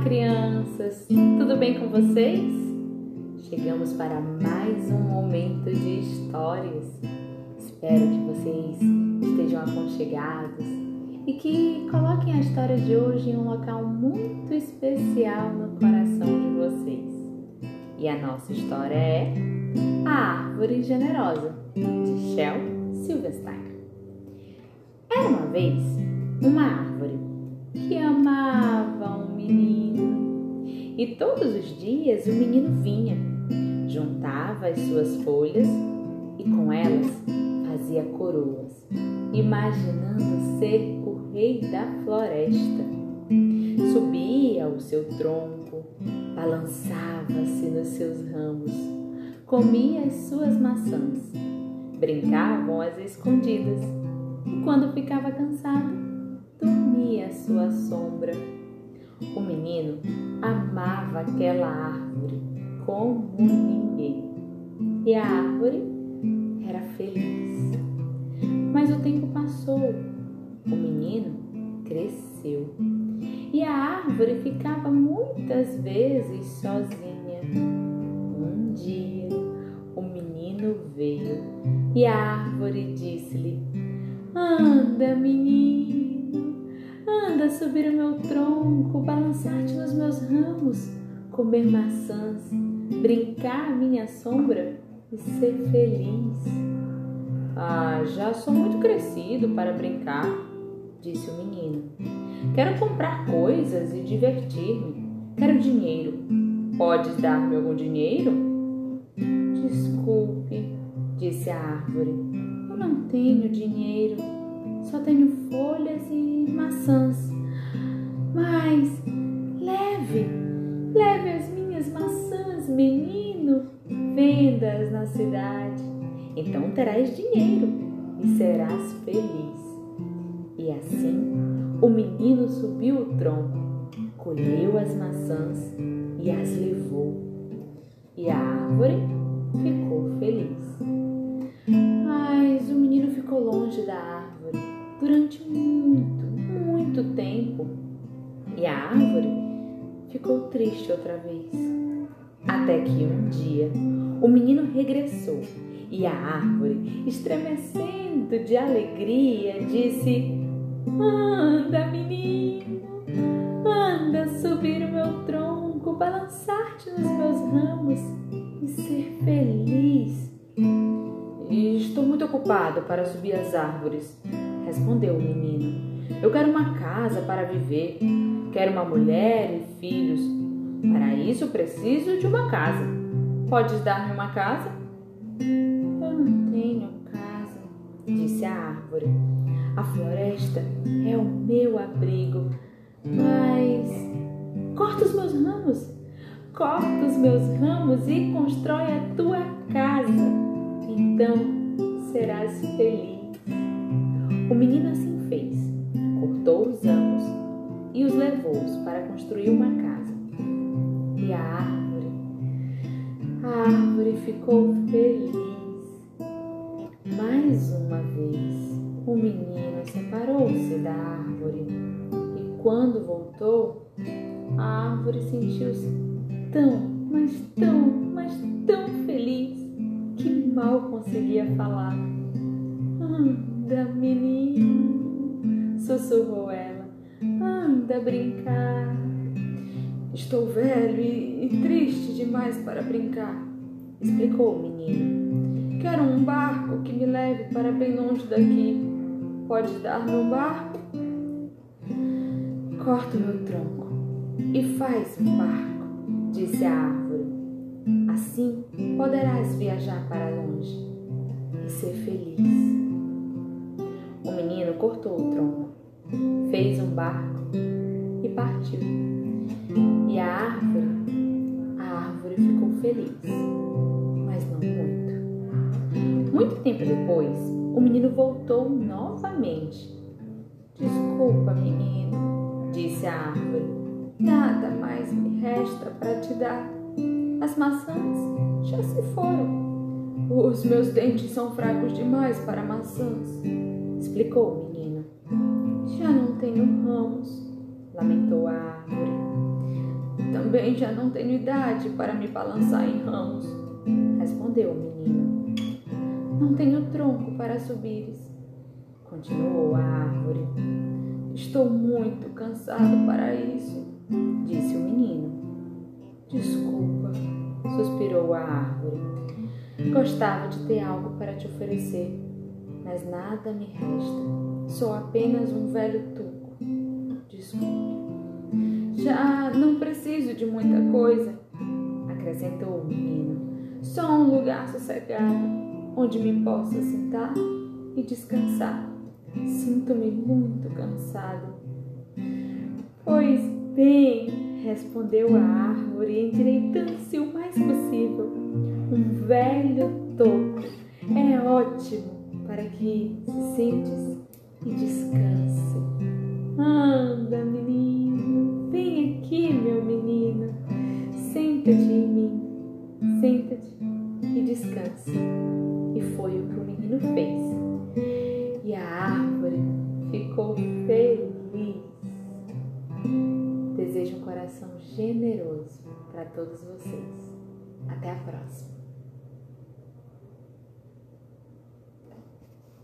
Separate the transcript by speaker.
Speaker 1: Olá, crianças! Tudo bem com vocês? Chegamos para mais um momento de histórias. Espero que vocês estejam aconchegados e que coloquem a história de hoje em um local muito especial no coração de vocês. E a nossa história é A Árvore Generosa, de Shel Silverstein. Era uma vez uma árvore que amava um menino. E todos os dias o menino vinha, juntava as suas folhas e com elas fazia coroas, imaginando ser o rei da floresta. Subia o seu tronco, balançava-se nos seus ramos, comia as suas maçãs, brincavam às escondidas e quando ficava cansado, dormia à sua sombra. O menino amava aquela árvore como ninguém e a árvore era feliz. Mas o tempo passou, o menino cresceu e a árvore ficava muitas vezes sozinha. Um dia o menino veio e a árvore disse-lhe: Anda, menino, anda subir o meu tronco, balançar-te nos meus ramos, comer maçãs, brincar à minha sombra e ser feliz.
Speaker 2: Ah, já sou muito crescido para brincar, disse o menino. Quero comprar coisas e divertir-me. Quero dinheiro. Podes dar-me algum dinheiro?
Speaker 1: Desculpe, disse a árvore não tenho dinheiro, só tenho folhas e maçãs. Mas leve, leve as minhas maçãs, menino, vendas na cidade. Então terás dinheiro e serás feliz. E assim o menino subiu o tronco, colheu as maçãs e as levou. E a árvore ficou feliz E a árvore ficou triste outra vez. Até que um dia o menino regressou e a árvore, estremecendo de alegria, disse: Anda, menino, anda subir o meu tronco, balançar-te nos meus ramos e ser feliz
Speaker 2: estou muito ocupado para subir as árvores, respondeu o menino. Eu quero uma casa para viver, quero uma mulher e filhos. Para isso preciso de uma casa. Podes dar-me uma casa?
Speaker 1: Eu não tenho casa, disse a árvore. A floresta é o meu abrigo, mas corta os meus ramos, corta os meus ramos e constrói a tua casa então serás feliz. O menino assim levou para construir uma casa. E a árvore, a árvore ficou feliz. Mais uma vez, o menino separou-se da árvore e quando voltou, a árvore sentiu-se tão, mas tão, mas tão feliz que mal conseguia falar. Anda, menino, sussurrou ela. Anda brincar.
Speaker 2: Estou velho e, triste demais para brincar, explicou o menino. Quero um barco que me leve para bem longe daqui. Pode dar-me um barco?
Speaker 1: Corta o meu tronco e faz um barco, disse a árvore. Assim poderás viajar para longe e ser feliz. O menino cortou o tronco, fez um barco partiu. E a árvore, a árvore ficou feliz, mas não muito. Muito tempo depois, o menino voltou novamente. Desculpa, menino, disse a árvore. Nada mais me resta para te dar as maçãs já se foram.
Speaker 2: Os meus dentes são fracos demais para maçãs, explicou o menino.
Speaker 1: Já não tenho ramos, lamentou a árvore.
Speaker 2: Também já não tenho idade para me balançar em ramos, respondeu o menino. Não tenho tronco para subires, continuou a árvore. Estou muito cansado para isso, disse o menino. Desculpa, suspirou a árvore. Gostava de ter algo para te oferecer, mas nada me resta. Sou apenas um velho tuco. Já não preciso de muita coisa, acrescentou o menino. Só um lugar sossegado, onde me possa sentar e descansar. Sinto-me muito cansado. Pois bem, respondeu a árvore, endireitando-se o mais possível. Um velho toco é ótimo para que se sentes e descanse. Anda, menino, vem aqui, meu menino. Senta-te em mim, senta-te e descanse. E foi o que o menino fez. E a árvore ficou feliz. Desejo um coração generoso para todos vocês. Até a próxima.